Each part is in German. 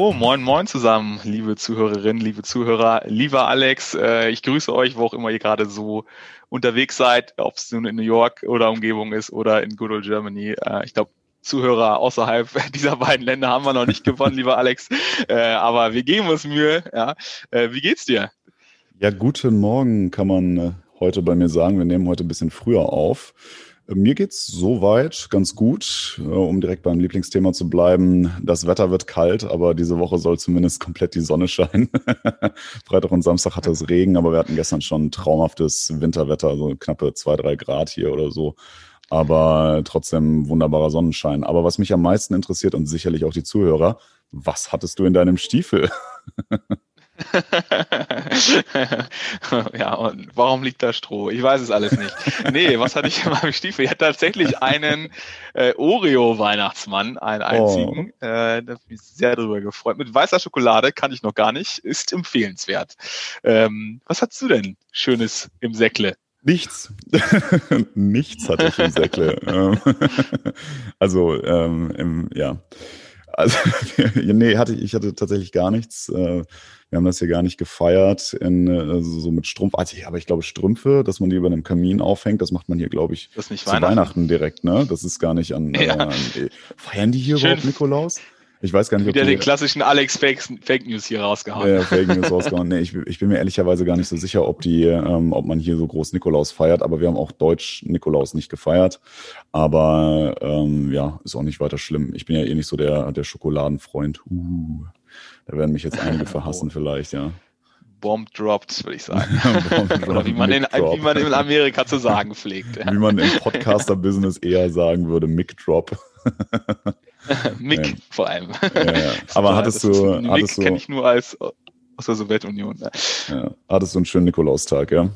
Moin, moin zusammen, liebe Zuhörerinnen, liebe Zuhörer, lieber Alex. Äh, ich grüße euch, wo auch immer ihr gerade so unterwegs seid, ob es nun in New York oder Umgebung ist oder in Good Old Germany. Äh, ich glaube, Zuhörer außerhalb dieser beiden Länder haben wir noch nicht gewonnen, lieber Alex. Äh, aber wir geben uns Mühe. Ja. Äh, wie geht's dir? Ja, guten Morgen kann man äh, heute bei mir sagen. Wir nehmen heute ein bisschen früher auf. Äh, mir geht's soweit ganz gut, um direkt beim Lieblingsthema zu bleiben. Das Wetter wird kalt, aber diese Woche soll zumindest komplett die Sonne scheinen. Freitag und Samstag hatte es Regen, aber wir hatten gestern schon traumhaftes Winterwetter, so knappe zwei, drei Grad hier oder so aber trotzdem wunderbarer Sonnenschein. Aber was mich am meisten interessiert und sicherlich auch die Zuhörer, was hattest du in deinem Stiefel? ja, und warum liegt da Stroh? Ich weiß es alles nicht. Nee, was hatte ich in meinem Stiefel? Ich hatte tatsächlich einen äh, Oreo-Weihnachtsmann, einen einzigen. Oh. Äh, da habe ich mich sehr drüber gefreut. Mit weißer Schokolade kann ich noch gar nicht, ist empfehlenswert. Ähm, was hast du denn Schönes im Säckle? Nichts. Nichts hatte ich im Säckle. Ähm, also, ähm, im, ja. Also, nee, hatte ich, ich hatte tatsächlich gar nichts. Äh, wir haben das hier gar nicht gefeiert, in, also so mit Strumpf. Also, aber ich glaube, Strümpfe, dass man die über einem Kamin aufhängt, das macht man hier, glaube ich, das nicht zu Weihnachten? Weihnachten direkt, ne? Das ist gar nicht an. Ja. Äh, an feiern die hier Schön. überhaupt Nikolaus? Ich weiß gar nicht, ob Wieder den klassischen Alex Fake, Fake, News hier rausgehauen. Ja, Fake News rausgehauen. Nee, ich, ich, bin mir ehrlicherweise gar nicht so sicher, ob die, ähm, ob man hier so groß Nikolaus feiert, aber wir haben auch Deutsch Nikolaus nicht gefeiert. Aber ähm, ja, ist auch nicht weiter schlimm. Ich bin ja eh nicht so der, der Schokoladenfreund. Uh, da werden mich jetzt einige verhassen oh. vielleicht, ja. Bomb dropped, würde ich sagen. Oder wie man, in, wie man in Amerika zu sagen pflegt. Wie man im Podcaster-Business eher sagen würde, Mic Drop. Mick ja. vor allem. Ja. Aber hattest du. Mick kenne ich nur als aus der Sowjetunion. Ja. Hattest du einen schönen Nikolaustag, ja?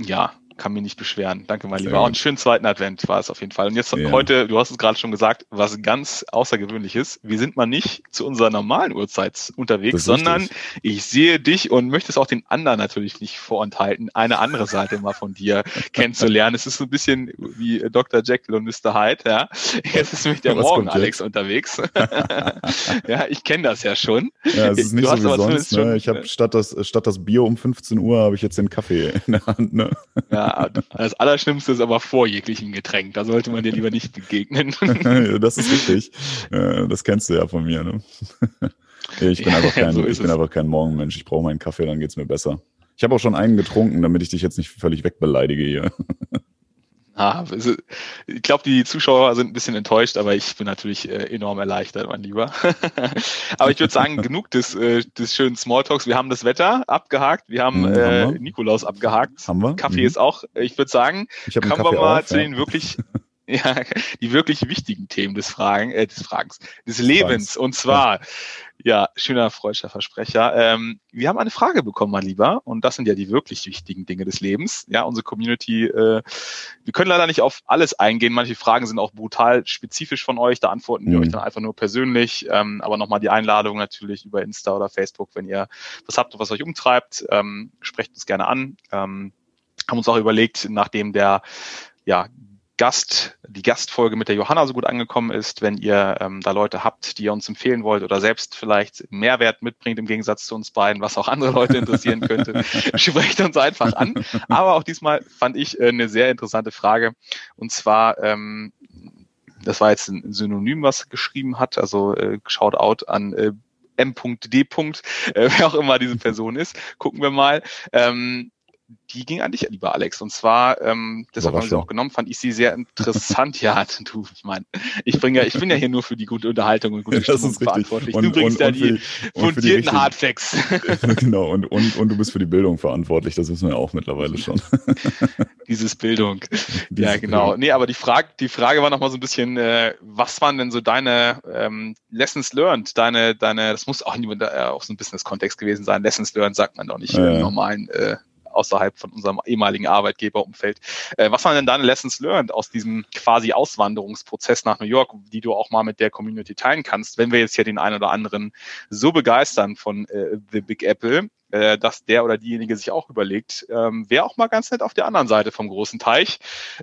Ja, kann mich nicht beschweren. Danke, mein Lieber. Auch einen schönen zweiten Advent war es auf jeden Fall. Und jetzt ja. heute, du hast es gerade schon gesagt, was ganz Außergewöhnliches. Wir sind mal nicht zu unserer normalen Uhrzeit unterwegs, sondern richtig. ich sehe dich und möchte es auch den anderen natürlich nicht vorenthalten, eine andere Seite mal von dir kennenzulernen. Es ist so ein bisschen wie Dr. Jekyll und Mr. Hyde, ja. Jetzt ist nämlich der was Morgen Alex unterwegs. ja, ich kenne das ja schon. Ja, es ist nicht du so wie sonst. Ne? Ich habe statt das, statt das Bier um 15 Uhr habe ich jetzt den Kaffee in der Hand. Ne? Ja, das Allerschlimmste ist aber vor jeglichem Getränk. Da sollte man dir lieber nicht begegnen. das ist richtig. Das kennst du ja von mir. Ne? Ich bin, einfach kein, so ich bin einfach kein Morgenmensch. Ich brauche meinen Kaffee, dann geht es mir besser. Ich habe auch schon einen getrunken, damit ich dich jetzt nicht völlig wegbeleidige hier. Ah, ich glaube, die Zuschauer sind ein bisschen enttäuscht, aber ich bin natürlich äh, enorm erleichtert, mein Lieber. aber ich würde sagen, genug des, äh, des schönen Smalltalks. Wir haben das Wetter abgehakt, wir haben, mhm, äh, haben wir. Nikolaus abgehakt. Haben wir? Kaffee mhm. ist auch, ich würde sagen, kommen wir mal auf, zu ja. den wirklich ja, die wirklich wichtigen Themen des Fragen, äh, des Fragens, des Lebens. Und zwar, ja, schöner freudscher Versprecher. Ähm, wir haben eine Frage bekommen, mein Lieber, und das sind ja die wirklich wichtigen Dinge des Lebens. Ja, unsere Community, äh, wir können leider nicht auf alles eingehen. Manche Fragen sind auch brutal spezifisch von euch. Da antworten mhm. wir euch dann einfach nur persönlich. Ähm, aber nochmal die Einladung natürlich über Insta oder Facebook, wenn ihr was habt, was euch umtreibt, ähm, sprecht uns gerne an. Ähm, haben uns auch überlegt, nachdem der ja, Gast, die Gastfolge mit der Johanna so gut angekommen ist, wenn ihr ähm, da Leute habt, die ihr uns empfehlen wollt oder selbst vielleicht Mehrwert mitbringt im Gegensatz zu uns beiden, was auch andere Leute interessieren könnte, sprecht uns einfach an. Aber auch diesmal fand ich äh, eine sehr interessante Frage. Und zwar, ähm, das war jetzt ein Synonym, was geschrieben hat, also äh, Shoutout an äh, M.D. Äh, wer auch immer diese Person ist. Gucken wir mal. Ähm, die ging an dich, lieber Alex. Und zwar, ähm, deshalb haben wir sie auch genommen, fand ich sie sehr interessant. ja, du, ich meine, ich bringe ja, ich bin ja hier nur für die gute Unterhaltung und gute Stimmung verantwortlich. Und, du bringst und, ja die, die fundierten Hardfacts. genau, und, und, und du bist für die Bildung verantwortlich, das wissen wir auch mittlerweile schon. Dieses Bildung. Diese ja, genau. Bildung. Nee, aber die Frage, die Frage war nochmal so ein bisschen, äh, was waren denn so deine ähm, Lessons learned, deine, deine, das muss auch, äh, auch so ein Business-Kontext gewesen sein. Lessons learned sagt man doch nicht ja, im normalen äh, außerhalb von unserem ehemaligen Arbeitgeberumfeld. Äh, was waren denn deine Lessons learned aus diesem quasi Auswanderungsprozess nach New York, die du auch mal mit der Community teilen kannst, wenn wir jetzt hier den einen oder anderen so begeistern von äh, The Big Apple? äh, dass der oder diejenige sich auch überlegt, ähm, wäre auch mal ganz nett auf der anderen Seite vom großen Teich,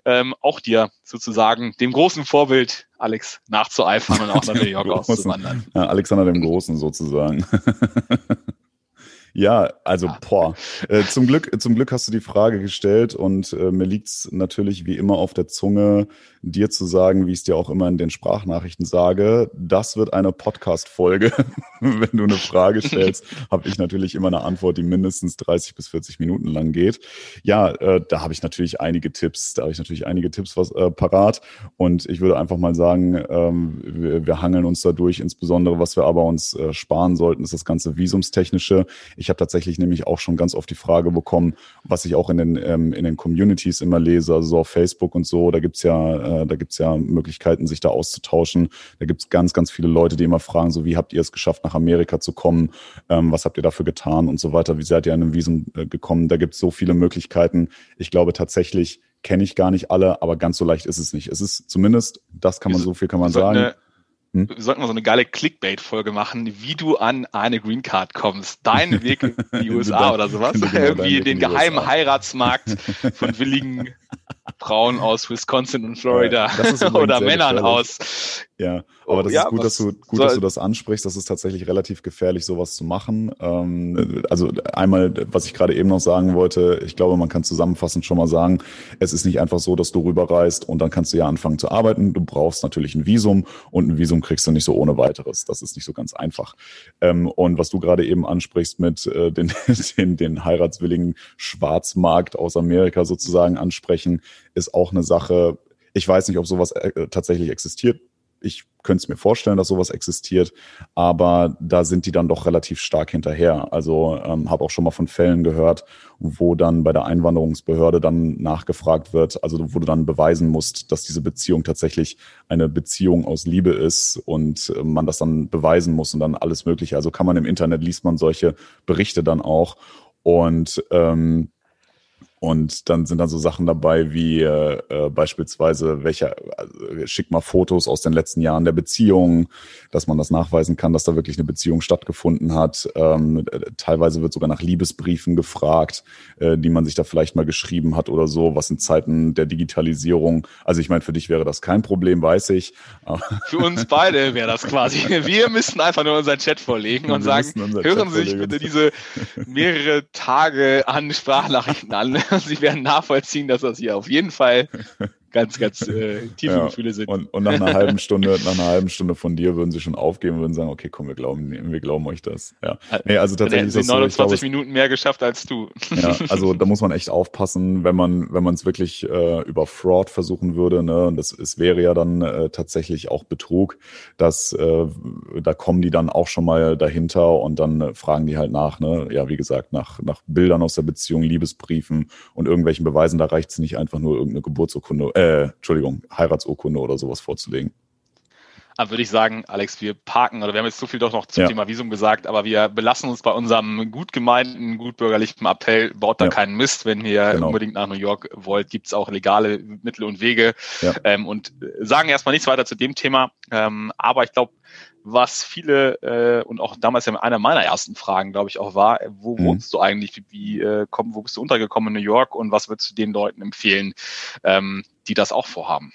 ähm, auch dir sozusagen dem großen Vorbild Alex nachzueifern und auch nach New York auszuwandern. Ja, Alexander dem Großen sozusagen. Ja, also boah. Äh, zum Glück, zum Glück hast du die Frage gestellt und äh, mir liegt's natürlich wie immer auf der Zunge, dir zu sagen, wie ich es dir auch immer in den Sprachnachrichten sage. Das wird eine Podcast-Folge. Wenn du eine Frage stellst, habe ich natürlich immer eine Antwort, die mindestens 30 bis 40 Minuten lang geht. Ja, äh, da habe ich natürlich einige Tipps. Da habe ich natürlich einige Tipps was äh, parat. Und ich würde einfach mal sagen, ähm, wir, wir hangeln uns dadurch. Insbesondere, was wir aber uns äh, sparen sollten, ist das ganze Visumstechnische. Ich habe tatsächlich nämlich auch schon ganz oft die Frage bekommen, was ich auch in den, ähm, in den Communities immer lese, also so auf Facebook und so, da gibt's ja, äh, da gibt's ja Möglichkeiten, sich da auszutauschen. Da gibt's ganz, ganz viele Leute, die immer fragen, so wie habt ihr es geschafft, nach Amerika zu kommen? Ähm, was habt ihr dafür getan und so weiter? Wie seid ihr an einem Visum äh, gekommen? Da gibt's so viele Möglichkeiten. Ich glaube tatsächlich, kenne ich gar nicht alle, aber ganz so leicht ist es nicht. Es ist zumindest, das kann man, so viel kann man sagen. Eine hm? Wir sollten mal so eine geile Clickbait-Folge machen, wie du an eine Green Card kommst. Dein Weg in die USA oder sowas. Genau Irgendwie den geheimen USA. Heiratsmarkt von willigen Frauen aus Wisconsin und Florida ja, oder Männern aus ja, aber das ja, ist gut, dass du gut, dass du das ansprichst. Das ist tatsächlich relativ gefährlich, sowas zu machen. Ähm, also einmal, was ich gerade eben noch sagen wollte, ich glaube, man kann zusammenfassend schon mal sagen, es ist nicht einfach so, dass du rüberreist und dann kannst du ja anfangen zu arbeiten. Du brauchst natürlich ein Visum und ein Visum kriegst du nicht so ohne weiteres. Das ist nicht so ganz einfach. Ähm, und was du gerade eben ansprichst mit äh, den, den, den heiratswilligen Schwarzmarkt aus Amerika sozusagen ansprechen, ist auch eine Sache. Ich weiß nicht, ob sowas äh, tatsächlich existiert ich könnte es mir vorstellen, dass sowas existiert, aber da sind die dann doch relativ stark hinterher. Also ähm, habe auch schon mal von Fällen gehört, wo dann bei der Einwanderungsbehörde dann nachgefragt wird, also wo du dann beweisen musst, dass diese Beziehung tatsächlich eine Beziehung aus Liebe ist und äh, man das dann beweisen muss und dann alles Mögliche. Also kann man im Internet liest man solche Berichte dann auch und ähm, und dann sind dann so Sachen dabei wie äh, äh, beispielsweise, welcher, äh, schick mal Fotos aus den letzten Jahren der Beziehung, dass man das nachweisen kann, dass da wirklich eine Beziehung stattgefunden hat. Ähm, äh, teilweise wird sogar nach Liebesbriefen gefragt, äh, die man sich da vielleicht mal geschrieben hat oder so, was in Zeiten der Digitalisierung. Also ich meine, für dich wäre das kein Problem, weiß ich. Für uns beide wäre das quasi. Wir müssten einfach nur unseren Chat vorlegen und sagen, hören Sie sich bitte diese mehrere Tage an Sprachnachrichten an. Sie werden nachvollziehen, dass das hier auf jeden Fall ganz, ganz äh, tiefe ja, Gefühle sind. Und, und, nach einer halben Stunde, nach einer halben Stunde von dir würden sie schon aufgeben und würden sagen, okay, komm, wir glauben, wir glauben euch das. Ja. Nee, also tatsächlich sie 29 so, glaube, Minuten mehr geschafft als du. Ja, also da muss man echt aufpassen, wenn man, wenn man es wirklich äh, über Fraud versuchen würde, ne, und das es wäre ja dann äh, tatsächlich auch Betrug, dass äh, da kommen die dann auch schon mal dahinter und dann äh, fragen die halt nach, ne, ja, wie gesagt, nach, nach Bildern aus der Beziehung, Liebesbriefen und irgendwelchen Beweisen, da reicht es nicht einfach nur irgendeine Geburtsurkunde, äh, äh, Entschuldigung, Heiratsurkunde oder sowas vorzulegen. Aber würde ich sagen, Alex, wir parken, oder wir haben jetzt so viel doch noch zum ja. Thema Visum gesagt, aber wir belassen uns bei unserem gut gemeinten, gut bürgerlichen Appell, baut da ja. keinen Mist. Wenn ihr genau. unbedingt nach New York wollt, gibt es auch legale Mittel und Wege. Ja. Ähm, und sagen erstmal nichts weiter zu dem Thema. Ähm, aber ich glaube, was viele äh, und auch damals ja einer meiner ersten Fragen, glaube ich, auch war, wo mhm. wohnst du eigentlich? Wie, wie äh, komm, wo bist du untergekommen in New York und was würdest du den Leuten empfehlen, ähm, die das auch vorhaben?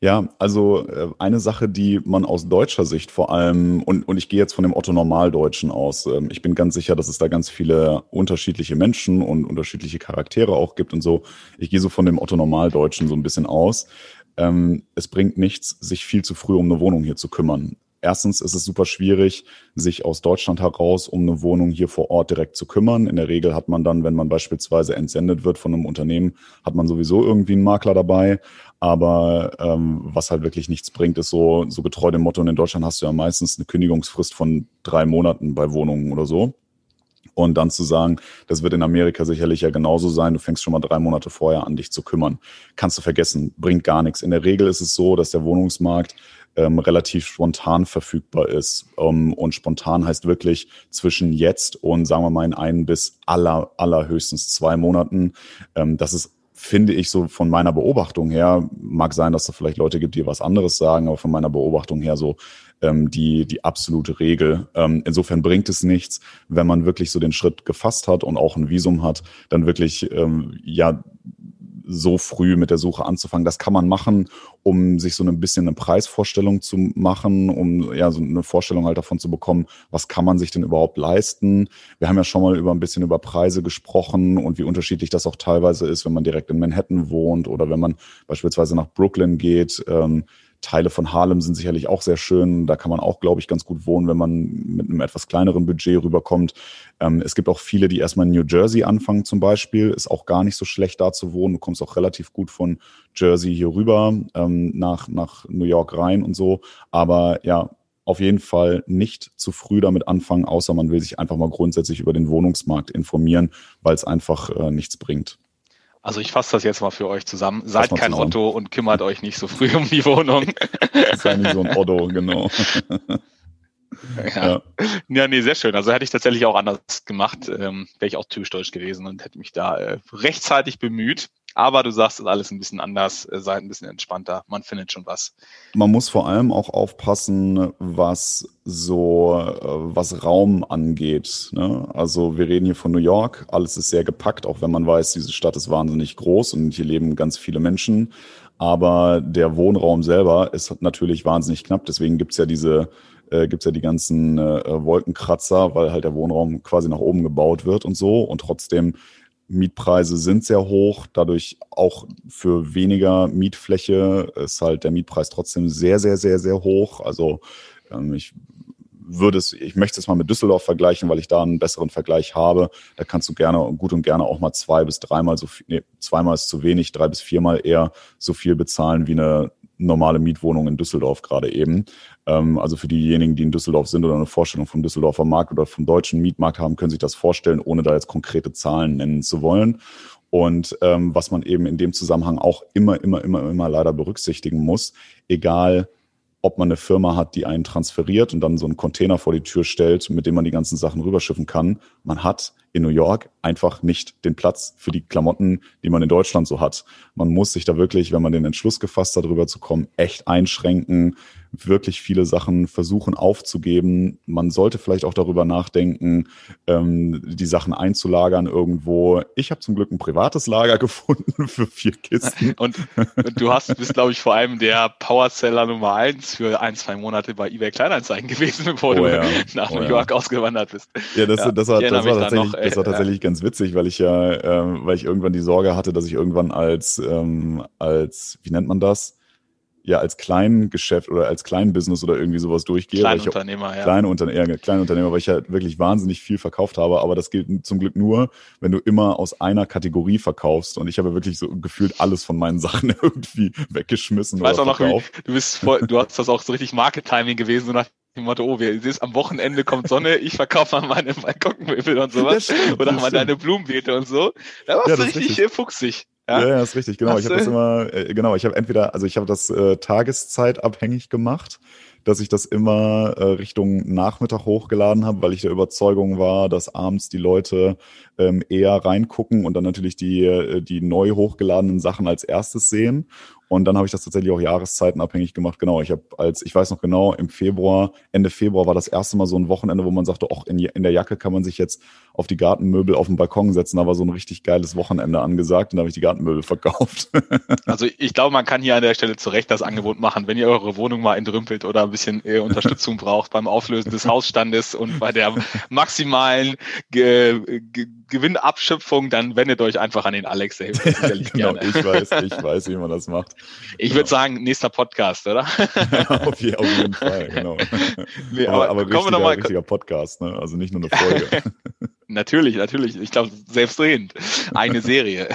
Ja, also äh, eine Sache, die man aus deutscher Sicht vor allem, und, und ich gehe jetzt von dem Otto Normaldeutschen aus, ähm, ich bin ganz sicher, dass es da ganz viele unterschiedliche Menschen und unterschiedliche Charaktere auch gibt und so. Ich gehe so von dem Otto Normaldeutschen so ein bisschen aus. Ähm, es bringt nichts, sich viel zu früh um eine Wohnung hier zu kümmern. Erstens ist es super schwierig, sich aus Deutschland heraus um eine Wohnung hier vor Ort direkt zu kümmern. In der Regel hat man dann, wenn man beispielsweise entsendet wird von einem Unternehmen, hat man sowieso irgendwie einen Makler dabei. Aber ähm, was halt wirklich nichts bringt, ist so, so getreu dem Motto, und in Deutschland hast du ja meistens eine Kündigungsfrist von drei Monaten bei Wohnungen oder so. Und dann zu sagen, das wird in Amerika sicherlich ja genauso sein, du fängst schon mal drei Monate vorher an, dich zu kümmern. Kannst du vergessen, bringt gar nichts. In der Regel ist es so, dass der Wohnungsmarkt ähm, relativ spontan verfügbar ist. Ähm, und spontan heißt wirklich zwischen jetzt und sagen wir mal in ein bis aller, allerhöchstens zwei Monaten. Ähm, das ist finde ich so von meiner Beobachtung her, mag sein, dass es vielleicht Leute gibt, die was anderes sagen, aber von meiner Beobachtung her so ähm, die, die absolute Regel. Ähm, insofern bringt es nichts, wenn man wirklich so den Schritt gefasst hat und auch ein Visum hat, dann wirklich ähm, ja so früh mit der Suche anzufangen. Das kann man machen, um sich so ein bisschen eine Preisvorstellung zu machen, um ja so eine Vorstellung halt davon zu bekommen, was kann man sich denn überhaupt leisten. Wir haben ja schon mal über ein bisschen über Preise gesprochen und wie unterschiedlich das auch teilweise ist, wenn man direkt in Manhattan wohnt oder wenn man beispielsweise nach Brooklyn geht. Ähm, Teile von Harlem sind sicherlich auch sehr schön. Da kann man auch, glaube ich, ganz gut wohnen, wenn man mit einem etwas kleineren Budget rüberkommt. Ähm, es gibt auch viele, die erstmal in New Jersey anfangen zum Beispiel. Ist auch gar nicht so schlecht da zu wohnen. Du kommst auch relativ gut von Jersey hier rüber ähm, nach, nach New York rein und so. Aber ja, auf jeden Fall nicht zu früh damit anfangen, außer man will sich einfach mal grundsätzlich über den Wohnungsmarkt informieren, weil es einfach äh, nichts bringt. Also ich fasse das jetzt mal für euch zusammen. Seid kein zusammen. Otto und kümmert euch nicht so früh um die Wohnung. Sei nicht so ein Otto, genau. Ja. ja. ja, nee, sehr schön. Also hätte ich tatsächlich auch anders gemacht, ähm, wäre ich auch typisch deutsch gewesen und hätte mich da äh, rechtzeitig bemüht. Aber du sagst, es ist alles ein bisschen anders, äh, seid ein bisschen entspannter. Man findet schon was. Man muss vor allem auch aufpassen, was so, äh, was Raum angeht. Ne? Also wir reden hier von New York. Alles ist sehr gepackt, auch wenn man weiß, diese Stadt ist wahnsinnig groß und hier leben ganz viele Menschen. Aber der Wohnraum selber ist natürlich wahnsinnig knapp. Deswegen gibt's ja diese äh, gibt ja die ganzen äh, Wolkenkratzer, weil halt der Wohnraum quasi nach oben gebaut wird und so. Und trotzdem Mietpreise sind sehr hoch, dadurch auch für weniger Mietfläche ist halt der Mietpreis trotzdem sehr, sehr, sehr, sehr hoch. Also ähm, ich würde es, ich möchte es mal mit Düsseldorf vergleichen, weil ich da einen besseren Vergleich habe. Da kannst du gerne, gut und gerne auch mal zwei bis dreimal so viel, nee, zweimal ist zu wenig, drei bis viermal eher so viel bezahlen wie eine normale Mietwohnung in Düsseldorf gerade eben. Ähm, also für diejenigen, die in Düsseldorf sind oder eine Vorstellung vom Düsseldorfer Markt oder vom deutschen Mietmarkt haben, können sich das vorstellen, ohne da jetzt konkrete Zahlen nennen zu wollen. Und ähm, was man eben in dem Zusammenhang auch immer, immer, immer, immer leider berücksichtigen muss, egal ob man eine Firma hat, die einen transferiert und dann so einen Container vor die Tür stellt, mit dem man die ganzen Sachen rüberschiffen kann. Man hat in New York einfach nicht den Platz für die Klamotten, die man in Deutschland so hat. Man muss sich da wirklich, wenn man den Entschluss gefasst hat, darüber zu kommen, echt einschränken, wirklich viele Sachen versuchen aufzugeben. Man sollte vielleicht auch darüber nachdenken, ähm, die Sachen einzulagern irgendwo. Ich habe zum Glück ein privates Lager gefunden für vier Kisten. Und, und du hast, bist, glaube ich, vor allem der Powerseller Nummer eins für ein, zwei Monate bei eBay Kleinanzeigen gewesen, bevor oh, du ja. nach oh, New York ja. ausgewandert bist. Ja, das, ja, das, war, das war tatsächlich, noch, das war tatsächlich ganz witzig, weil ich ja, ähm, weil ich irgendwann die Sorge hatte, dass ich irgendwann als, ähm, als, wie nennt man das? Ja als Kleingeschäft oder als Kleinbusiness oder irgendwie sowas durchgehe. Kleinunternehmer, ja. Kleine, Unter ja, kleine Unternehmer, weil ich ja wirklich wahnsinnig viel verkauft habe. Aber das gilt zum Glück nur, wenn du immer aus einer Kategorie verkaufst. Und ich habe wirklich so gefühlt alles von meinen Sachen irgendwie weggeschmissen. Ich weiß auch noch, wie, du bist voll, du hast das auch so richtig Market-Timing gewesen, so nach dem Motto, oh, wir siehst, am Wochenende kommt Sonne, ich verkaufe mal meine Balkonmöbel und sowas. Oder mal deine Blumenbeete und so. Da warst ja, du richtig, richtig fuchsig. Ja, ja, ist richtig, genau. Hast ich habe das immer, äh, genau, ich habe entweder, also ich habe das äh, tageszeitabhängig gemacht, dass ich das immer äh, Richtung Nachmittag hochgeladen habe, weil ich der Überzeugung war, dass abends die Leute ähm, eher reingucken und dann natürlich die, äh, die neu hochgeladenen Sachen als erstes sehen. Und dann habe ich das tatsächlich auch jahreszeitenabhängig gemacht. Genau, ich habe als, ich weiß noch genau, im Februar, Ende Februar war das erste Mal so ein Wochenende, wo man sagte, auch in, in der Jacke kann man sich jetzt auf die Gartenmöbel auf den Balkon setzen. Da war so ein richtig geiles Wochenende angesagt und da habe ich die Gartenmöbel verkauft. Also ich glaube, man kann hier an der Stelle zu Recht das Angebot machen, wenn ihr eure Wohnung mal entrümpelt oder ein bisschen äh, Unterstützung braucht beim Auflösen des Hausstandes und bei der maximalen Ge Gewinnabschöpfung, dann wendet euch einfach an den Alex. Der hilft sicherlich genau, gerne. ich weiß, ich weiß, wie man das macht. Ich würde sagen, nächster Podcast, oder? auf, je, auf, jeden Fall, genau. Nee, aber, aber, aber richtiger, wir noch mal, richtiger Podcast, ne? also nicht nur eine Folge. Natürlich, natürlich. Ich glaube, selbstredend. Eine Serie.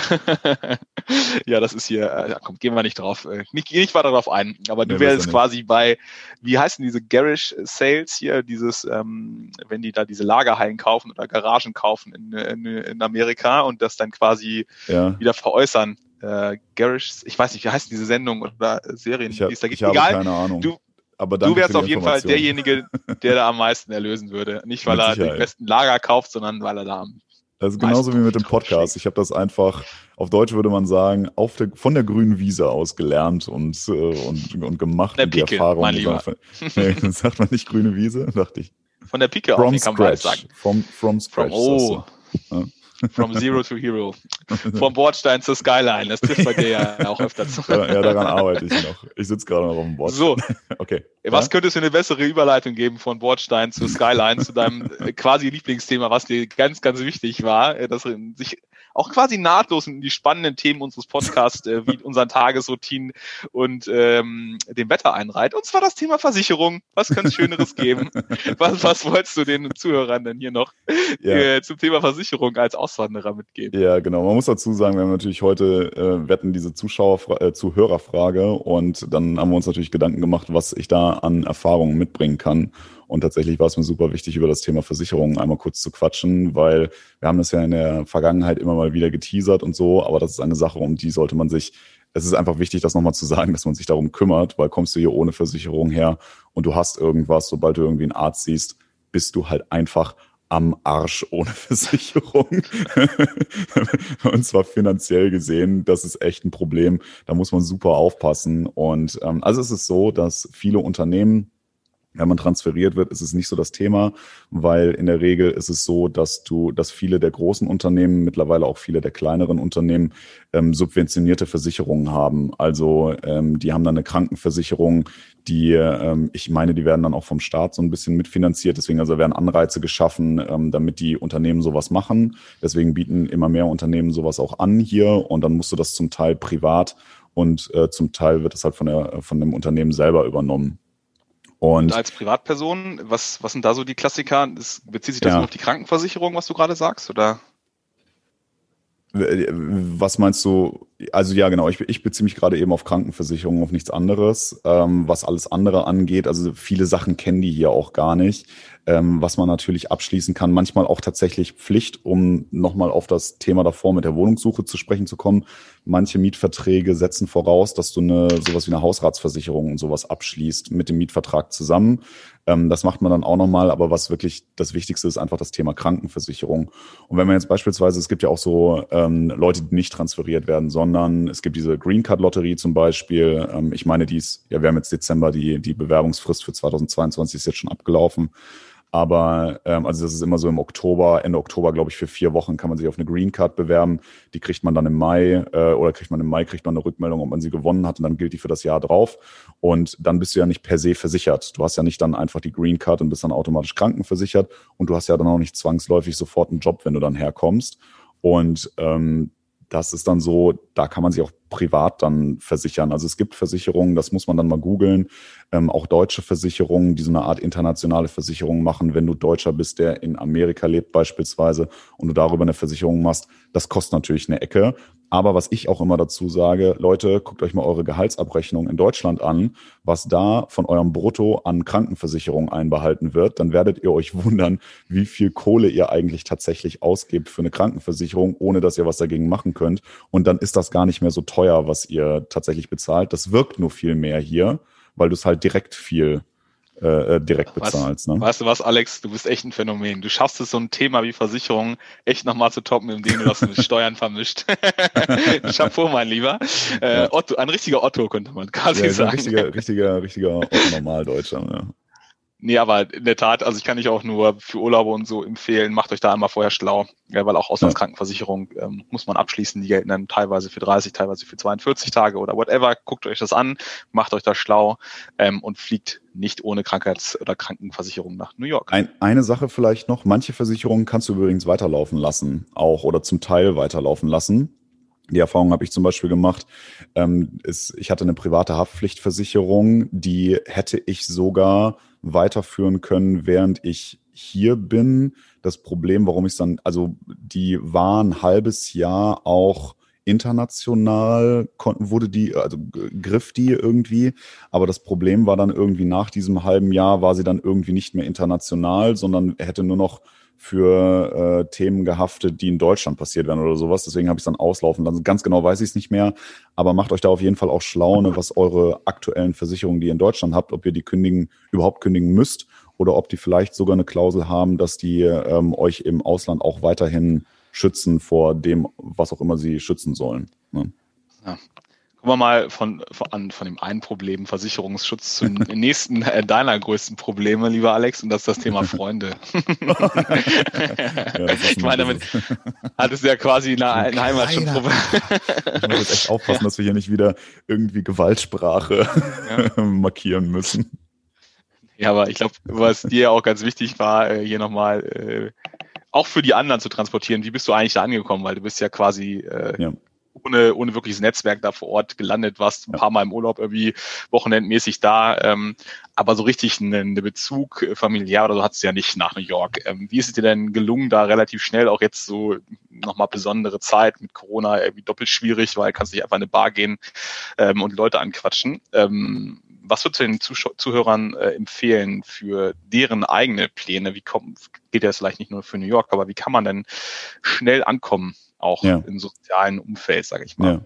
ja, das ist hier, äh, komm, gehen wir nicht drauf, äh, nicht, nicht weiter darauf ein. Aber du nee, wärst quasi bei, wie heißen diese Garage Sales hier, dieses, ähm, wenn die da diese Lagerhallen kaufen oder Garagen kaufen in, in, in Amerika und das dann quasi ja. wieder veräußern. Äh, Garage, ich weiß nicht, wie heißt diese Sendung oder Serien, hab, die es da gibt. Ich Egal. Keine Ahnung. Du, aber du wärst auf jeden Fall derjenige, der da am meisten erlösen würde. Nicht, weil er die besten Lager kauft, sondern weil er da am Das ist genauso wie mit dem Podcast. Ich habe das einfach, auf Deutsch würde man sagen, auf der, von der grünen Wiese aus gelernt und, äh, und, und gemacht. Der Pike, die Erfahrung. Mein Lieber. Nee, sagt man nicht grüne Wiese, dachte ich. Von der Pike from auf, kann man sagen. From, from scratch. From, oh. Ja. From Zero to Hero. Vom Bordstein zur Skyline. Das trifft bei dir ja auch öfter zu. Ja, daran arbeite ich noch. Ich sitze gerade noch auf dem Bordstein. So. Okay. Was ja? könntest du eine bessere Überleitung geben von Bordstein zu Skyline, zu deinem äh, quasi Lieblingsthema, was dir ganz, ganz wichtig war, äh, dass sich auch quasi nahtlos in die spannenden Themen unseres Podcasts äh, wie unseren Tagesroutinen und ähm, dem Wetter einreiht. Und zwar das Thema Versicherung. Was könnte es Schöneres geben? Was, was wolltest du den Zuhörern denn hier noch ja. äh, zum Thema Versicherung als Auswanderer mitgeben? Ja, genau. Man muss dazu sagen, wir haben natürlich heute, äh, wetten diese Zuschauer, äh, Zuhörerfrage und dann haben wir uns natürlich Gedanken gemacht, was ich da an Erfahrungen mitbringen kann. Und tatsächlich war es mir super wichtig, über das Thema Versicherungen einmal kurz zu quatschen, weil wir haben das ja in der Vergangenheit immer mal wieder geteasert und so, aber das ist eine Sache, um die sollte man sich es ist einfach wichtig, das nochmal zu sagen, dass man sich darum kümmert, weil kommst du hier ohne Versicherung her und du hast irgendwas, sobald du irgendwie einen Arzt siehst, bist du halt einfach am Arsch ohne Versicherung. und zwar finanziell gesehen, das ist echt ein Problem. Da muss man super aufpassen. Und ähm, also es ist so, dass viele Unternehmen wenn man transferiert wird, ist es nicht so das Thema, weil in der Regel ist es so, dass du, dass viele der großen Unternehmen, mittlerweile auch viele der kleineren Unternehmen, ähm, subventionierte Versicherungen haben. Also ähm, die haben dann eine Krankenversicherung, die, ähm, ich meine, die werden dann auch vom Staat so ein bisschen mitfinanziert. Deswegen also werden Anreize geschaffen, ähm, damit die Unternehmen sowas machen. Deswegen bieten immer mehr Unternehmen sowas auch an hier und dann musst du das zum Teil privat und äh, zum Teil wird es halt von der von dem Unternehmen selber übernommen. Und, und, als Privatperson, was, was sind da so die Klassiker? Das, bezieht sich das ja. nur auf die Krankenversicherung, was du gerade sagst, oder? Was meinst du? Also ja, genau. Ich, ich beziehe mich gerade eben auf Krankenversicherung, auf nichts anderes. Ähm, was alles andere angeht, also viele Sachen kennen die hier auch gar nicht ähm, was man natürlich abschließen kann. Manchmal auch tatsächlich Pflicht, um nochmal auf das Thema davor mit der Wohnungssuche zu sprechen zu kommen. Manche Mietverträge setzen voraus, dass du eine sowas wie eine Hausratsversicherung und sowas abschließt mit dem Mietvertrag zusammen. Ähm, das macht man dann auch nochmal, aber was wirklich das Wichtigste ist, einfach das Thema Krankenversicherung. Und wenn man jetzt beispielsweise, es gibt ja auch so ähm, Leute, die nicht transferiert werden, sondern es gibt diese Green Card Lotterie zum Beispiel. Ähm, ich meine, die ist, ja, wir haben jetzt Dezember, die, die Bewerbungsfrist für 2022 ist jetzt schon abgelaufen. Aber ähm, also das ist immer so im Oktober, Ende Oktober, glaube ich, für vier Wochen kann man sich auf eine Green Card bewerben. Die kriegt man dann im Mai äh, oder kriegt man im Mai, kriegt man eine Rückmeldung, ob man sie gewonnen hat und dann gilt die für das Jahr drauf. Und dann bist du ja nicht per se versichert. Du hast ja nicht dann einfach die Green Card und bist dann automatisch krankenversichert und du hast ja dann auch nicht zwangsläufig sofort einen Job, wenn du dann herkommst. Und ähm, das ist dann so, da kann man sich auch privat dann versichern. Also es gibt Versicherungen, das muss man dann mal googeln, ähm, auch deutsche Versicherungen, die so eine Art internationale Versicherung machen, wenn du Deutscher bist, der in Amerika lebt beispielsweise und du darüber eine Versicherung machst. Das kostet natürlich eine Ecke. Aber was ich auch immer dazu sage, Leute, guckt euch mal eure Gehaltsabrechnung in Deutschland an, was da von eurem Brutto an Krankenversicherung einbehalten wird, dann werdet ihr euch wundern, wie viel Kohle ihr eigentlich tatsächlich ausgebt für eine Krankenversicherung, ohne dass ihr was dagegen machen könnt. Und dann ist das gar nicht mehr so teuer, was ihr tatsächlich bezahlt. Das wirkt nur viel mehr hier, weil du es halt direkt viel äh, äh, direkt bezahlst. Ne? Weißt du was, Alex, du bist echt ein Phänomen. Du schaffst es, so ein Thema wie Versicherung echt nochmal zu toppen, indem du das mit Steuern vermischt. Chapeau, mein Lieber. Äh, Otto, ein richtiger Otto, könnte man quasi ja, sagen. Ein richtiger, richtiger, richtiger Normaldeutscher. Ja. Nee, aber in der Tat, also ich kann dich auch nur für Urlaube und so empfehlen, macht euch da einmal vorher schlau, ja, weil auch Auslandskrankenversicherung ähm, muss man abschließen, die gelten dann teilweise für 30, teilweise für 42 Tage oder whatever. Guckt euch das an, macht euch da schlau ähm, und fliegt nicht ohne Krankheits- oder Krankenversicherung nach New York. Ein, eine Sache vielleicht noch, manche Versicherungen kannst du übrigens weiterlaufen lassen, auch oder zum Teil weiterlaufen lassen. Die Erfahrung habe ich zum Beispiel gemacht. Ähm, ist, ich hatte eine private Haftpflichtversicherung, die hätte ich sogar weiterführen können, während ich hier bin. Das Problem, warum ich es dann, also die war ein halbes Jahr auch international konnten, wurde die, also griff die irgendwie. Aber das Problem war dann irgendwie nach diesem halben Jahr war sie dann irgendwie nicht mehr international, sondern hätte nur noch für äh, Themen gehaftet, die in Deutschland passiert werden oder sowas. Deswegen habe ich es dann auslaufen lassen. Ganz genau weiß ich es nicht mehr. Aber macht euch da auf jeden Fall auch schlau, ne, was eure aktuellen Versicherungen, die ihr in Deutschland habt, ob ihr die kündigen, überhaupt kündigen müsst oder ob die vielleicht sogar eine Klausel haben, dass die ähm, euch im Ausland auch weiterhin schützen vor dem, was auch immer sie schützen sollen. Ne? Ja. Kommen wir mal von, von, von dem einen Problem Versicherungsschutz zum nächsten äh, deiner größten Probleme, lieber Alex, und das ist das Thema Freunde. ja, ich meine, damit hattest du ja quasi eine, eine Heimat schon ich muss jetzt echt aufpassen, dass wir hier nicht wieder irgendwie Gewaltsprache ja. markieren müssen. Ja, aber ich glaube, was dir auch ganz wichtig war, äh, hier nochmal äh, auch für die anderen zu transportieren. Wie bist du eigentlich da angekommen? Weil du bist ja quasi äh, ja ohne, ohne wirkliches Netzwerk da vor Ort gelandet, warst ein paar Mal im Urlaub irgendwie wochenendmäßig da, ähm, aber so richtig einen Bezug äh, familiär oder so hattest du ja nicht nach New York. Ähm, wie ist es dir denn gelungen, da relativ schnell auch jetzt so nochmal besondere Zeit mit Corona irgendwie doppelt schwierig, weil kannst nicht einfach in eine Bar gehen ähm, und Leute anquatschen. Ähm, was würdest du den Zuh Zuhörern äh, empfehlen für deren eigene Pläne? Wie kommt, geht das vielleicht nicht nur für New York, aber wie kann man denn schnell ankommen auch ja. im sozialen Umfeld, sage ich mal. Ja.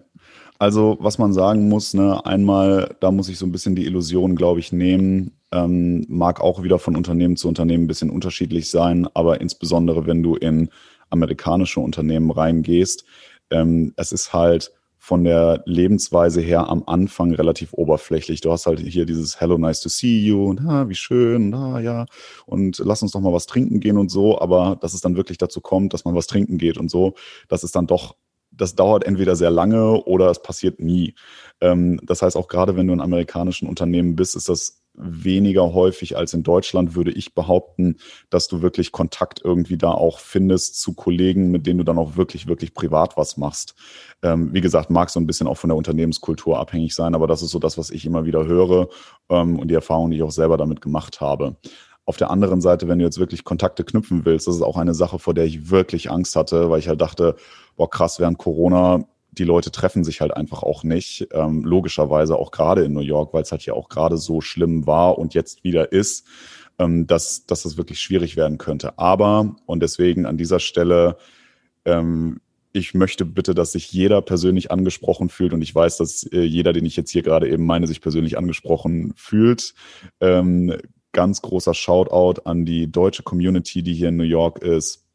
Also was man sagen muss, ne, einmal, da muss ich so ein bisschen die Illusion, glaube ich, nehmen. Ähm, mag auch wieder von Unternehmen zu Unternehmen ein bisschen unterschiedlich sein, aber insbesondere wenn du in amerikanische Unternehmen reingehst, ähm, es ist halt von der Lebensweise her am Anfang relativ oberflächlich. Du hast halt hier dieses Hello, nice to see you und ah, wie schön, ah, ja, und lass uns doch mal was trinken gehen und so, aber dass es dann wirklich dazu kommt, dass man was trinken geht und so, das ist dann doch das dauert entweder sehr lange oder es passiert nie. Ähm, das heißt, auch gerade wenn du in amerikanischen Unternehmen bist, ist das weniger häufig als in Deutschland, würde ich behaupten, dass du wirklich Kontakt irgendwie da auch findest zu Kollegen, mit denen du dann auch wirklich, wirklich privat was machst. Ähm, wie gesagt, mag so ein bisschen auch von der Unternehmenskultur abhängig sein, aber das ist so das, was ich immer wieder höre ähm, und die Erfahrung, die ich auch selber damit gemacht habe. Auf der anderen Seite, wenn du jetzt wirklich Kontakte knüpfen willst, das ist auch eine Sache, vor der ich wirklich Angst hatte, weil ich halt dachte, boah krass, während Corona die Leute treffen sich halt einfach auch nicht. Ähm, logischerweise auch gerade in New York, weil es halt hier auch gerade so schlimm war und jetzt wieder ist, ähm, dass, dass das wirklich schwierig werden könnte. Aber, und deswegen an dieser Stelle, ähm, ich möchte bitte, dass sich jeder persönlich angesprochen fühlt und ich weiß, dass äh, jeder, den ich jetzt hier gerade eben meine, sich persönlich angesprochen fühlt. Ähm, ganz großer Shoutout an die deutsche Community, die hier in New York ist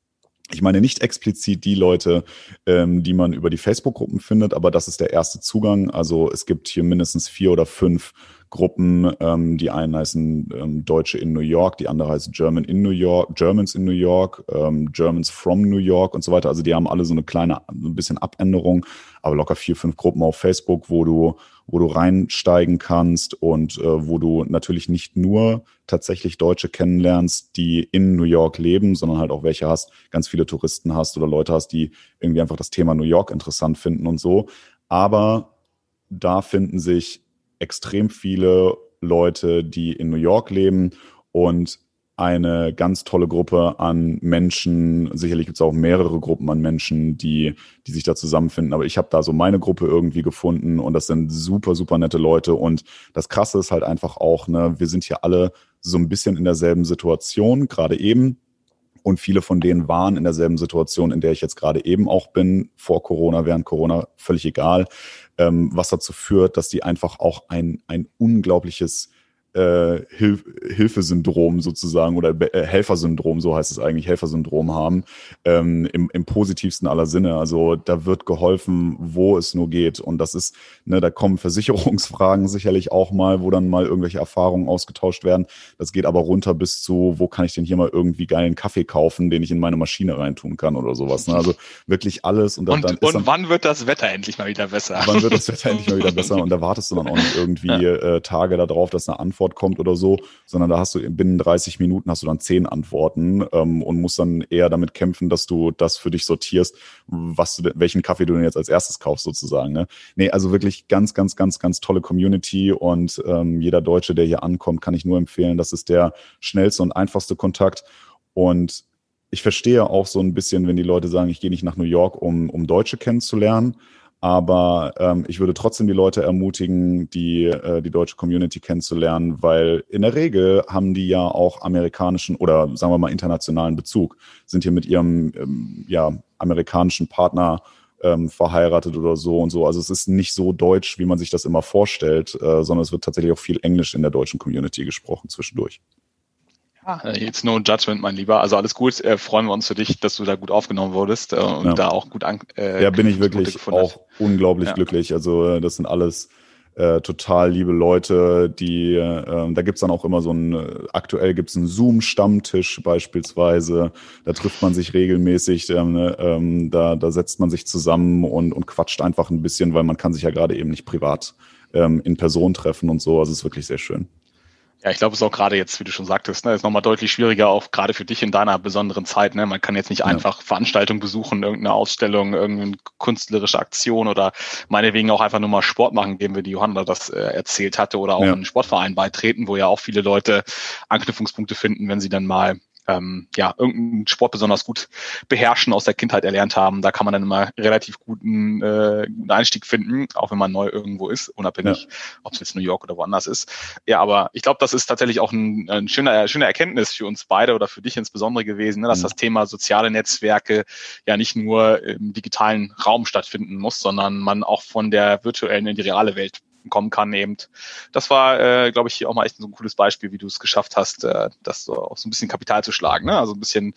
ich meine nicht explizit die Leute, ähm, die man über die Facebook-Gruppen findet, aber das ist der erste Zugang. Also es gibt hier mindestens vier oder fünf Gruppen. Ähm, die einen heißen ähm, Deutsche in New York, die andere heißt German in New York, Germans in New York, ähm, Germans from New York und so weiter. Also die haben alle so eine kleine, ein bisschen Abänderung, aber locker vier, fünf Gruppen auf Facebook, wo du wo du reinsteigen kannst und äh, wo du natürlich nicht nur tatsächlich Deutsche kennenlernst, die in New York leben, sondern halt auch welche hast, ganz viele Touristen hast oder Leute hast, die irgendwie einfach das Thema New York interessant finden und so. Aber da finden sich extrem viele Leute, die in New York leben und eine ganz tolle Gruppe an Menschen. Sicherlich gibt es auch mehrere Gruppen an Menschen, die, die sich da zusammenfinden. Aber ich habe da so meine Gruppe irgendwie gefunden und das sind super, super nette Leute. Und das Krasse ist halt einfach auch, ne, wir sind hier alle so ein bisschen in derselben Situation, gerade eben. Und viele von denen waren in derselben Situation, in der ich jetzt gerade eben auch bin, vor Corona, während Corona, völlig egal, ähm, was dazu führt, dass die einfach auch ein, ein unglaubliches äh, Hilf Hilfesyndrom sozusagen oder äh, Helfersyndrom, so heißt es eigentlich, Helfersyndrom haben, ähm, im, im positivsten aller Sinne. Also da wird geholfen, wo es nur geht. Und das ist, ne, da kommen Versicherungsfragen sicherlich auch mal, wo dann mal irgendwelche Erfahrungen ausgetauscht werden. Das geht aber runter bis zu, wo kann ich denn hier mal irgendwie geilen Kaffee kaufen, den ich in meine Maschine reintun kann oder sowas. Ne? Also wirklich alles. Und, dann, und, dann und dann, wann wird das Wetter endlich mal wieder besser? Wann wird das Wetter endlich mal wieder besser? Und da wartest du dann auch nicht irgendwie ja. äh, Tage darauf, dass eine Antwort Antwort kommt oder so, sondern da hast du binnen 30 Minuten hast du dann zehn Antworten ähm, und musst dann eher damit kämpfen, dass du das für dich sortierst, was du, welchen Kaffee du denn jetzt als erstes kaufst sozusagen. Ne? Nee, also wirklich ganz, ganz, ganz, ganz tolle Community und ähm, jeder Deutsche, der hier ankommt, kann ich nur empfehlen, das ist der schnellste und einfachste Kontakt und ich verstehe auch so ein bisschen, wenn die Leute sagen, ich gehe nicht nach New York, um, um Deutsche kennenzulernen. Aber ähm, ich würde trotzdem die Leute ermutigen, die, äh, die deutsche Community kennenzulernen, weil in der Regel haben die ja auch amerikanischen oder sagen wir mal internationalen Bezug, sind hier mit ihrem ähm, ja, amerikanischen Partner ähm, verheiratet oder so und so. Also es ist nicht so deutsch, wie man sich das immer vorstellt, äh, sondern es wird tatsächlich auch viel Englisch in der deutschen Community gesprochen zwischendurch. Ja, jetzt no judgment, mein Lieber. Also alles gut. Äh, freuen wir uns für dich, dass du da gut aufgenommen wurdest äh, und ja. da auch gut an. Äh, ja, bin ich wirklich auch unglaublich ja. glücklich. Also äh, das sind alles äh, total liebe Leute, die, äh, da gibt's dann auch immer so ein, äh, aktuell gibt's einen Zoom-Stammtisch beispielsweise, da trifft man sich regelmäßig, ähm, ne, ähm, da, da setzt man sich zusammen und, und quatscht einfach ein bisschen, weil man kann sich ja gerade eben nicht privat ähm, in Person treffen und so, also es ist wirklich sehr schön. Ja, ich glaube, es ist auch gerade jetzt, wie du schon sagtest, ne, ist nochmal deutlich schwieriger, auch gerade für dich in deiner besonderen Zeit. Ne? Man kann jetzt nicht ja. einfach Veranstaltungen besuchen, irgendeine Ausstellung, irgendeine künstlerische Aktion oder meinetwegen auch einfach nur mal Sport machen, geben wir die Johanna das äh, erzählt hatte, oder auch ja. einen Sportverein beitreten, wo ja auch viele Leute Anknüpfungspunkte finden, wenn sie dann mal ähm, ja, irgendeinen Sport besonders gut beherrschen, aus der Kindheit erlernt haben. Da kann man dann immer relativ guten, äh, guten Einstieg finden, auch wenn man neu irgendwo ist, unabhängig, ja. ob es jetzt New York oder woanders ist. Ja, aber ich glaube, das ist tatsächlich auch ein, ein schöner, schöne Erkenntnis für uns beide oder für dich insbesondere gewesen, ne, dass mhm. das Thema soziale Netzwerke ja nicht nur im digitalen Raum stattfinden muss, sondern man auch von der virtuellen in die reale Welt kommen kann eben. Das war, äh, glaube ich, hier auch mal echt so ein cooles Beispiel, wie du es geschafft hast, äh, das so auch so ein bisschen Kapital zu schlagen. Ne? Also ein bisschen,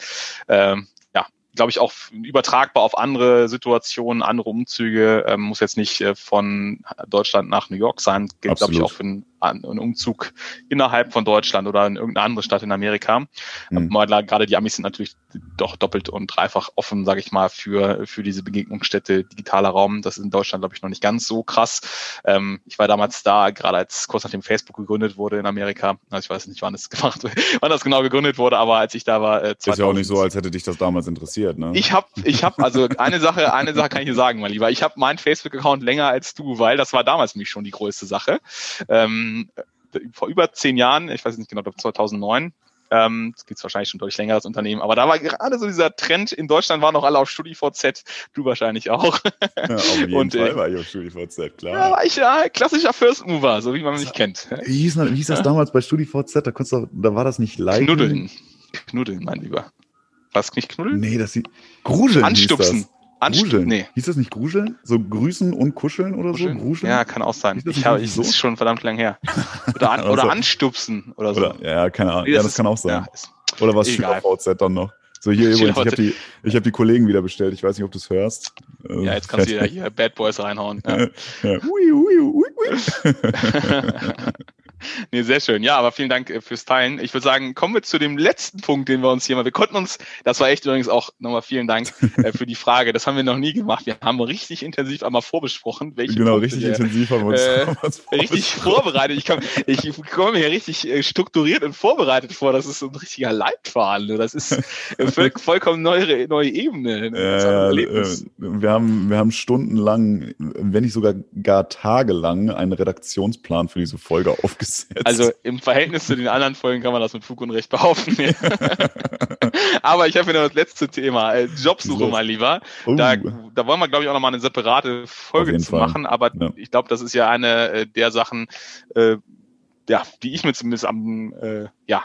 äh, ja, glaube ich, auch übertragbar auf andere Situationen, andere Umzüge. Ähm, muss jetzt nicht äh, von Deutschland nach New York sein. Gilt, glaube ich, auch für einen einen Umzug innerhalb von Deutschland oder in irgendeine andere Stadt in Amerika. Mhm. gerade die Amis sind natürlich doch doppelt und dreifach offen, sage ich mal, für, für diese Begegnungsstätte digitaler Raum. Das ist in Deutschland, glaube ich, noch nicht ganz so krass. Ähm, ich war damals da, gerade als kurz nachdem Facebook gegründet wurde in Amerika. Also ich weiß nicht, wann das gemacht, wann das genau gegründet wurde, aber als ich da war, äh, 2000, ist ja auch nicht so, als hätte dich das damals interessiert, ne? Ich habe, ich habe, also eine Sache, eine Sache kann ich dir sagen, mein Lieber. Ich habe meinen Facebook-Account länger als du, weil das war damals nämlich schon die größte Sache. Ähm, ähm, vor über zehn Jahren, ich weiß nicht genau, 2009, ähm, das gibt's wahrscheinlich schon deutlich länger, das Unternehmen. Aber da war gerade so dieser Trend, in Deutschland waren noch alle auf StudiVZ, du wahrscheinlich auch. Ja, auf jeden und, Fall äh, war ich auf StudiVZ, klar. Ja, war ich ja klassischer First Mover, so wie man mich kennt. Wie hieß, wie hieß das damals bei StudiVZ? Da, konntest du, da war das nicht live. Knuddeln. Knuddeln, mein Lieber. War es nicht Knuddeln? Nee, das sieht. Gruseln. Anstupsen. Gruseln. Nee. Hieß das nicht Gruseln? So grüßen und kuscheln oder Gruseln? so? Gruseln? Ja, kann auch sein. Ich habe, so? ist schon verdammt lang her. Oder, an, oder anstupsen oder so. Oder, ja, keine Ahnung. Nee, das ja, das ist, kann auch sein. Ja, oder was SchülerVZ dann noch? So, hier übrigens, ich habe die, ich hab die Kollegen wieder bestellt. Ich weiß nicht, ob du es hörst. Ja, jetzt kannst du ja hier Bad Boys reinhauen. Ja. ja. Ui, ui, ui, ui. Nee, sehr schön. Ja, aber vielen Dank äh, fürs Teilen. Ich würde sagen, kommen wir zu dem letzten Punkt, den wir uns hier mal, wir konnten uns, das war echt übrigens auch nochmal vielen Dank äh, für die Frage. Das haben wir noch nie gemacht. Wir haben richtig intensiv einmal vorbesprochen. Welche genau, Punkte richtig wir, intensiv haben wir uns, äh, uns richtig vorbereitet. Ich, komm, ich komme mir hier richtig äh, strukturiert und vorbereitet vor. Das ist so ein richtiger Leitfaden. Das ist voll, vollkommen neue, neue Ebene. Äh, wir haben, wir haben stundenlang, wenn nicht sogar gar tagelang einen Redaktionsplan für diese Folge aufgesetzt gesetzt. Also im Verhältnis zu den anderen Folgen kann man das mit Fug und Recht behaupten. Aber ich habe hier noch das letzte Thema. Äh, Jobsuche mal lieber. Uh. Da, da wollen wir, glaube ich, auch noch mal eine separate Folge zu Fall. machen. Aber ja. ich glaube, das ist ja eine äh, der Sachen, äh, ja, die ich mir zumindest am äh, ja,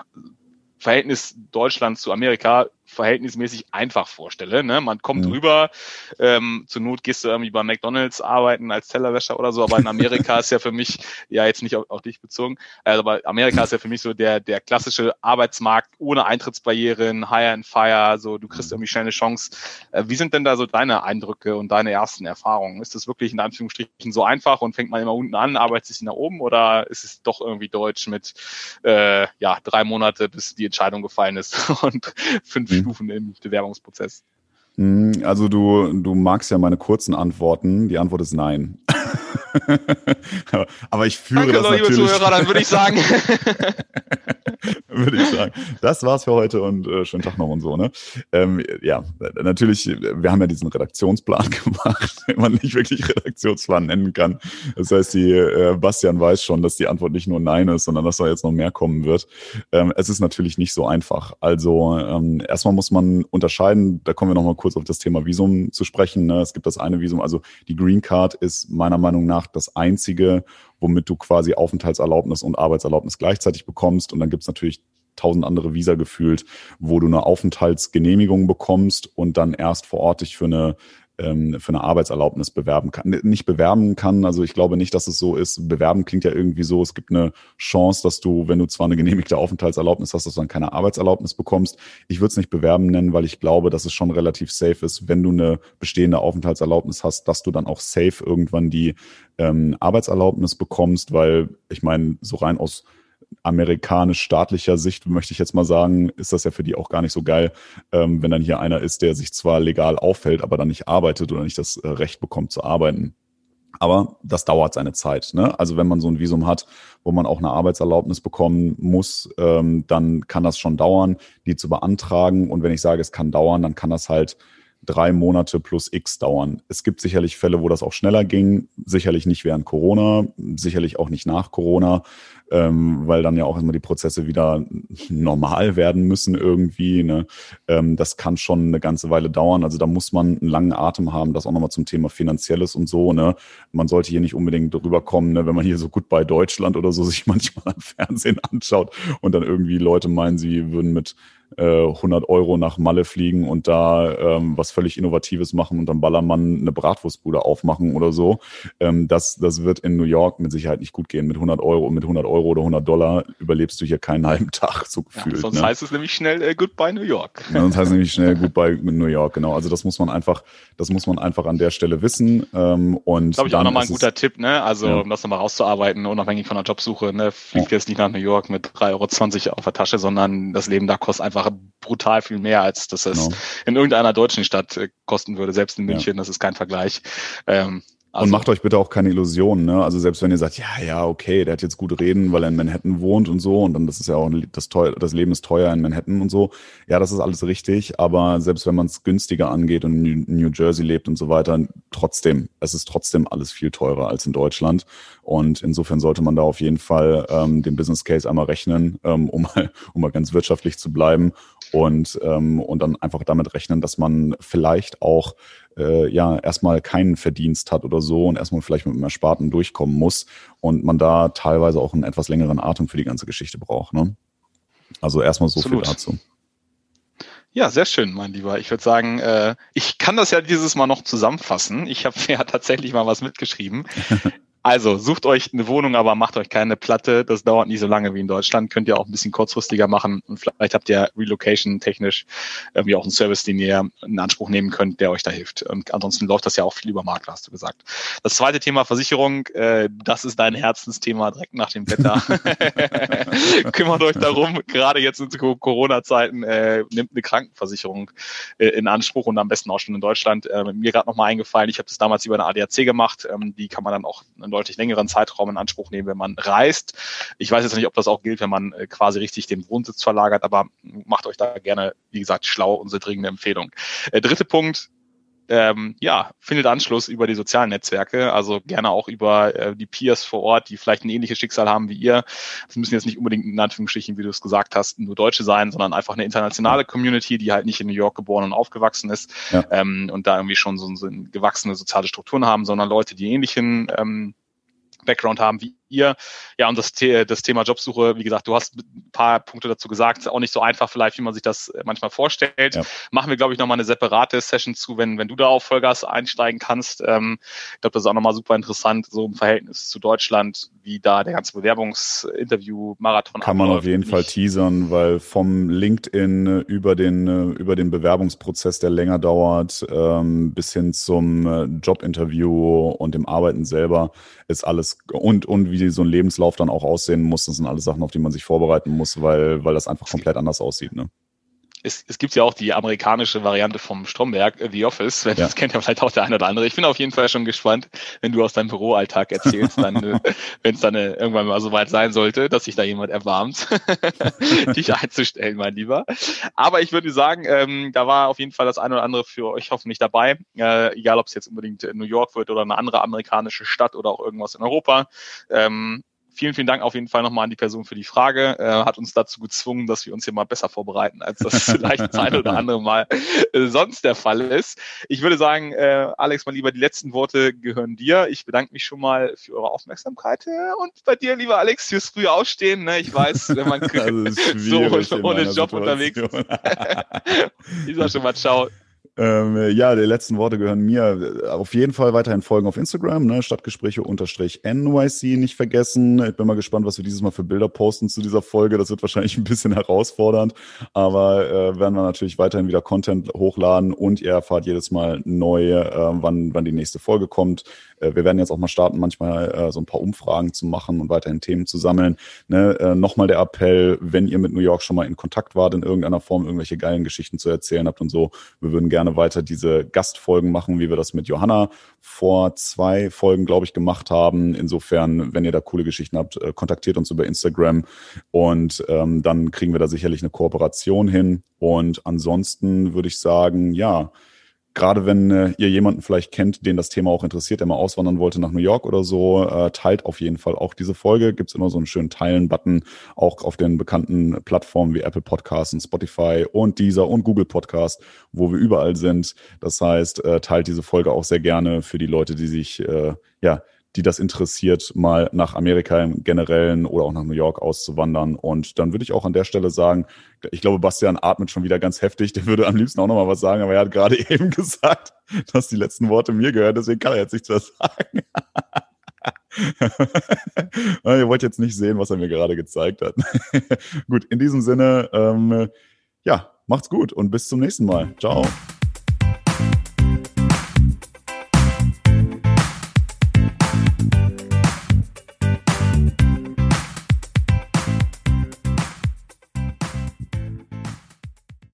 Verhältnis Deutschland zu Amerika verhältnismäßig einfach vorstelle. Ne? Man kommt mhm. rüber, ähm, zur Not gehst du irgendwie bei McDonalds arbeiten als Tellerwäscher oder so, aber in Amerika ist ja für mich, ja jetzt nicht auf, auf dich bezogen, also aber Amerika ist ja für mich so der, der klassische Arbeitsmarkt ohne Eintrittsbarrieren, Hire and Fire, so du kriegst mhm. irgendwie schnell eine Chance. Äh, wie sind denn da so deine Eindrücke und deine ersten Erfahrungen? Ist das wirklich in Anführungsstrichen so einfach und fängt man immer unten an, arbeitet sich nach oben oder ist es doch irgendwie deutsch mit äh, ja drei Monate, bis die Entscheidung gefallen ist und fünf. Stufen im Bewerbungsprozess? Hm, also du, du magst ja meine kurzen Antworten. Die Antwort ist nein. aber ich führe Danke, das liebe natürlich. Zuhörer, dann würde ich sagen. würde ich sagen. Das war's für heute und äh, schönen Tag noch und so. Ne? Ähm, ja, natürlich, wir haben ja diesen Redaktionsplan gemacht, den man nicht wirklich Redaktionsplan nennen kann. Das heißt, die äh, Bastian weiß schon, dass die Antwort nicht nur Nein ist, sondern dass da jetzt noch mehr kommen wird. Ähm, es ist natürlich nicht so einfach. Also ähm, erstmal muss man unterscheiden, da kommen wir noch mal kurz auf das Thema Visum zu sprechen. Ne? Es gibt das eine Visum, also die Green Card ist meiner Meinung nach das einzige, womit du quasi Aufenthaltserlaubnis und Arbeitserlaubnis gleichzeitig bekommst. Und dann gibt's natürlich tausend andere Visa gefühlt, wo du eine Aufenthaltsgenehmigung bekommst und dann erst vor Ort dich für eine ähm, für eine Arbeitserlaubnis bewerben kann. Nicht bewerben kann, also ich glaube nicht, dass es so ist. Bewerben klingt ja irgendwie so, es gibt eine Chance, dass du, wenn du zwar eine genehmigte Aufenthaltserlaubnis hast, dass du dann keine Arbeitserlaubnis bekommst. Ich würde es nicht bewerben nennen, weil ich glaube, dass es schon relativ safe ist, wenn du eine bestehende Aufenthaltserlaubnis hast, dass du dann auch safe irgendwann die ähm, Arbeitserlaubnis bekommst, weil ich meine, so rein aus amerikanisch-staatlicher Sicht, möchte ich jetzt mal sagen, ist das ja für die auch gar nicht so geil, ähm, wenn dann hier einer ist, der sich zwar legal auffällt, aber dann nicht arbeitet oder nicht das äh, Recht bekommt zu arbeiten. Aber das dauert seine Zeit. Ne? Also wenn man so ein Visum hat, wo man auch eine Arbeitserlaubnis bekommen muss, ähm, dann kann das schon dauern, die zu beantragen. Und wenn ich sage, es kann dauern, dann kann das halt drei Monate plus X dauern. Es gibt sicherlich Fälle, wo das auch schneller ging, sicherlich nicht während Corona, sicherlich auch nicht nach Corona, ähm, weil dann ja auch immer die Prozesse wieder normal werden müssen irgendwie. Ne? Ähm, das kann schon eine ganze Weile dauern. Also da muss man einen langen Atem haben, das auch nochmal zum Thema Finanzielles und so. Ne? Man sollte hier nicht unbedingt drüber kommen, ne? wenn man hier so gut bei Deutschland oder so sich manchmal am Fernsehen anschaut und dann irgendwie Leute meinen, sie würden mit 100 äh, Euro nach Malle fliegen und da ähm, was völlig Innovatives machen und dann Ballermann eine Bratwurstbude aufmachen oder so. Ähm, das, das wird in New York mit Sicherheit nicht gut gehen. Mit 100 Euro, mit 100 Euro oder 100 Dollar überlebst du hier keinen halben Tag so gefühlt. Ja, sonst ne? heißt es nämlich schnell äh, Goodbye New York. Ja, sonst heißt es nämlich schnell Goodbye New York, genau. Also das muss man einfach, das muss man einfach an der Stelle wissen. Ähm, und glaube ich auch nochmal ein guter Tipp, ne? Also ja. um das nochmal rauszuarbeiten, unabhängig von der Jobsuche, ne? Fliegt jetzt nicht nach New York mit 3,20 Euro auf der Tasche, sondern das Leben da kostet einfach brutal viel mehr, als dass es genau. in irgendeiner deutschen Stadt äh, kosten würde, selbst in München, ja. das ist kein Vergleich. Ähm, also, und macht euch bitte auch keine Illusionen, ne? Also selbst wenn ihr sagt, ja, ja, okay, der hat jetzt gut reden, weil er in Manhattan wohnt und so, und dann das ist ja auch das teuer, das Leben ist teuer in Manhattan und so. Ja, das ist alles richtig, aber selbst wenn man es günstiger angeht und in New Jersey lebt und so weiter, trotzdem, es ist trotzdem alles viel teurer als in Deutschland. Und insofern sollte man da auf jeden Fall ähm, den Business Case einmal rechnen, ähm, um mal, um mal ganz wirtschaftlich zu bleiben und, ähm, und dann einfach damit rechnen, dass man vielleicht auch äh, ja erstmal keinen Verdienst hat oder so und erstmal vielleicht mit einem Ersparten durchkommen muss und man da teilweise auch einen etwas längeren Atem für die ganze Geschichte braucht. Ne? Also erstmal so Absolut. viel dazu. Ja, sehr schön, mein Lieber. Ich würde sagen, äh, ich kann das ja dieses Mal noch zusammenfassen. Ich habe ja tatsächlich mal was mitgeschrieben. Also sucht euch eine Wohnung, aber macht euch keine Platte. Das dauert nicht so lange wie in Deutschland. Könnt ihr auch ein bisschen kurzfristiger machen und vielleicht habt ihr Relocation technisch irgendwie auch einen Service, den ihr in Anspruch nehmen könnt, der euch da hilft. Und ansonsten läuft das ja auch viel über Makler, hast du gesagt. Das zweite Thema Versicherung, äh, das ist dein Herzensthema direkt nach dem Wetter. Kümmert euch darum, gerade jetzt in Corona-Zeiten, äh, nimmt eine Krankenversicherung äh, in Anspruch und am besten auch schon in Deutschland. Äh, mir gerade nochmal eingefallen, ich habe das damals über eine ADAC gemacht. Ähm, die kann man dann auch einen deutlich längeren Zeitraum in Anspruch nehmen, wenn man reist. Ich weiß jetzt nicht, ob das auch gilt, wenn man äh, quasi richtig den Wohnsitz verlagert, aber macht euch da gerne, wie gesagt, schlau unsere dringende Empfehlung. Äh, dritte Punkt, ähm, ja, findet Anschluss über die sozialen Netzwerke, also gerne auch über äh, die Peers vor Ort, die vielleicht ein ähnliches Schicksal haben wie ihr. Das müssen jetzt nicht unbedingt in Anführungsstrichen, wie du es gesagt hast, nur Deutsche sein, sondern einfach eine internationale Community, die halt nicht in New York geboren und aufgewachsen ist ja. ähm, und da irgendwie schon so, so gewachsene soziale Strukturen haben, sondern Leute, die ähnlichen ähm, Background haben wie ihr. Ja, und das, das Thema Jobsuche, wie gesagt, du hast ein paar Punkte dazu gesagt, auch nicht so einfach vielleicht, wie man sich das äh, manchmal vorstellt. Ja. Machen wir, glaube ich, nochmal eine separate Session zu, wenn, wenn du da auf Vollgas einsteigen kannst. Ähm, ich glaube, das ist auch nochmal super interessant, so im Verhältnis zu Deutschland, wie da der ganze Bewerbungsinterview-Marathon Kann man auf jeden Fall teasern, weil vom LinkedIn äh, über den, äh, über den Bewerbungsprozess, der länger dauert, ähm, bis hin zum Jobinterview und dem Arbeiten selber ist alles und, und wie wie so ein Lebenslauf dann auch aussehen muss. Das sind alles Sachen, auf die man sich vorbereiten muss, weil, weil das einfach komplett anders aussieht. Ne? Es, es gibt ja auch die amerikanische Variante vom Stromberg, äh, The Office. Ja. Das kennt ja vielleicht auch der eine oder andere. Ich bin auf jeden Fall schon gespannt, wenn du aus deinem Büroalltag erzählst, dann, äh, wenn es dann äh, irgendwann mal so weit sein sollte, dass sich da jemand erwarmt, dich einzustellen, mein Lieber. Aber ich würde sagen, ähm, da war auf jeden Fall das eine oder andere für euch hoffentlich dabei. Äh, egal, ob es jetzt unbedingt New York wird oder eine andere amerikanische Stadt oder auch irgendwas in Europa. Ähm, vielen, vielen Dank auf jeden Fall nochmal an die Person für die Frage. Äh, hat uns dazu gezwungen, dass wir uns hier mal besser vorbereiten, als das vielleicht das eine oder andere Mal äh, sonst der Fall ist. Ich würde sagen, äh, Alex, mal lieber, die letzten Worte gehören dir. Ich bedanke mich schon mal für eure Aufmerksamkeit und bei dir, lieber Alex, fürs frühe Aufstehen. Ne? Ich weiß, wenn man so ohne Job Situation. unterwegs ist. ich sag schon mal ciao. Ähm, ja, die letzten Worte gehören mir. Auf jeden Fall weiterhin folgen auf Instagram, ne? Stadtgespräche unterstrich NYC nicht vergessen. Ich bin mal gespannt, was wir dieses Mal für Bilder posten zu dieser Folge. Das wird wahrscheinlich ein bisschen herausfordernd, aber äh, werden wir natürlich weiterhin wieder Content hochladen und ihr erfahrt jedes Mal neu, äh, wann, wann die nächste Folge kommt. Äh, wir werden jetzt auch mal starten, manchmal äh, so ein paar Umfragen zu machen und weiterhin Themen zu sammeln. Ne? Äh, Nochmal der Appell, wenn ihr mit New York schon mal in Kontakt wart, in irgendeiner Form irgendwelche geilen Geschichten zu erzählen habt und so, wir würden gerne weiter diese Gastfolgen machen, wie wir das mit Johanna vor zwei Folgen, glaube ich, gemacht haben. Insofern, wenn ihr da coole Geschichten habt, äh, kontaktiert uns über Instagram und ähm, dann kriegen wir da sicherlich eine Kooperation hin. Und ansonsten würde ich sagen, ja, gerade wenn äh, ihr jemanden vielleicht kennt, den das Thema auch interessiert, der mal auswandern wollte nach New York oder so, äh, teilt auf jeden Fall auch diese Folge. Gibt's immer so einen schönen Teilen-Button, auch auf den bekannten Plattformen wie Apple Podcasts und Spotify und Deezer und Google Podcast, wo wir überall sind. Das heißt, äh, teilt diese Folge auch sehr gerne für die Leute, die sich äh, ja die das interessiert, mal nach Amerika im Generellen oder auch nach New York auszuwandern. Und dann würde ich auch an der Stelle sagen, ich glaube, Bastian atmet schon wieder ganz heftig. Der würde am liebsten auch nochmal was sagen, aber er hat gerade eben gesagt, dass die letzten Worte mir gehören. Deswegen kann er jetzt nichts mehr sagen. Ihr wollt jetzt nicht sehen, was er mir gerade gezeigt hat. gut, in diesem Sinne, ähm, ja, macht's gut und bis zum nächsten Mal. Ciao.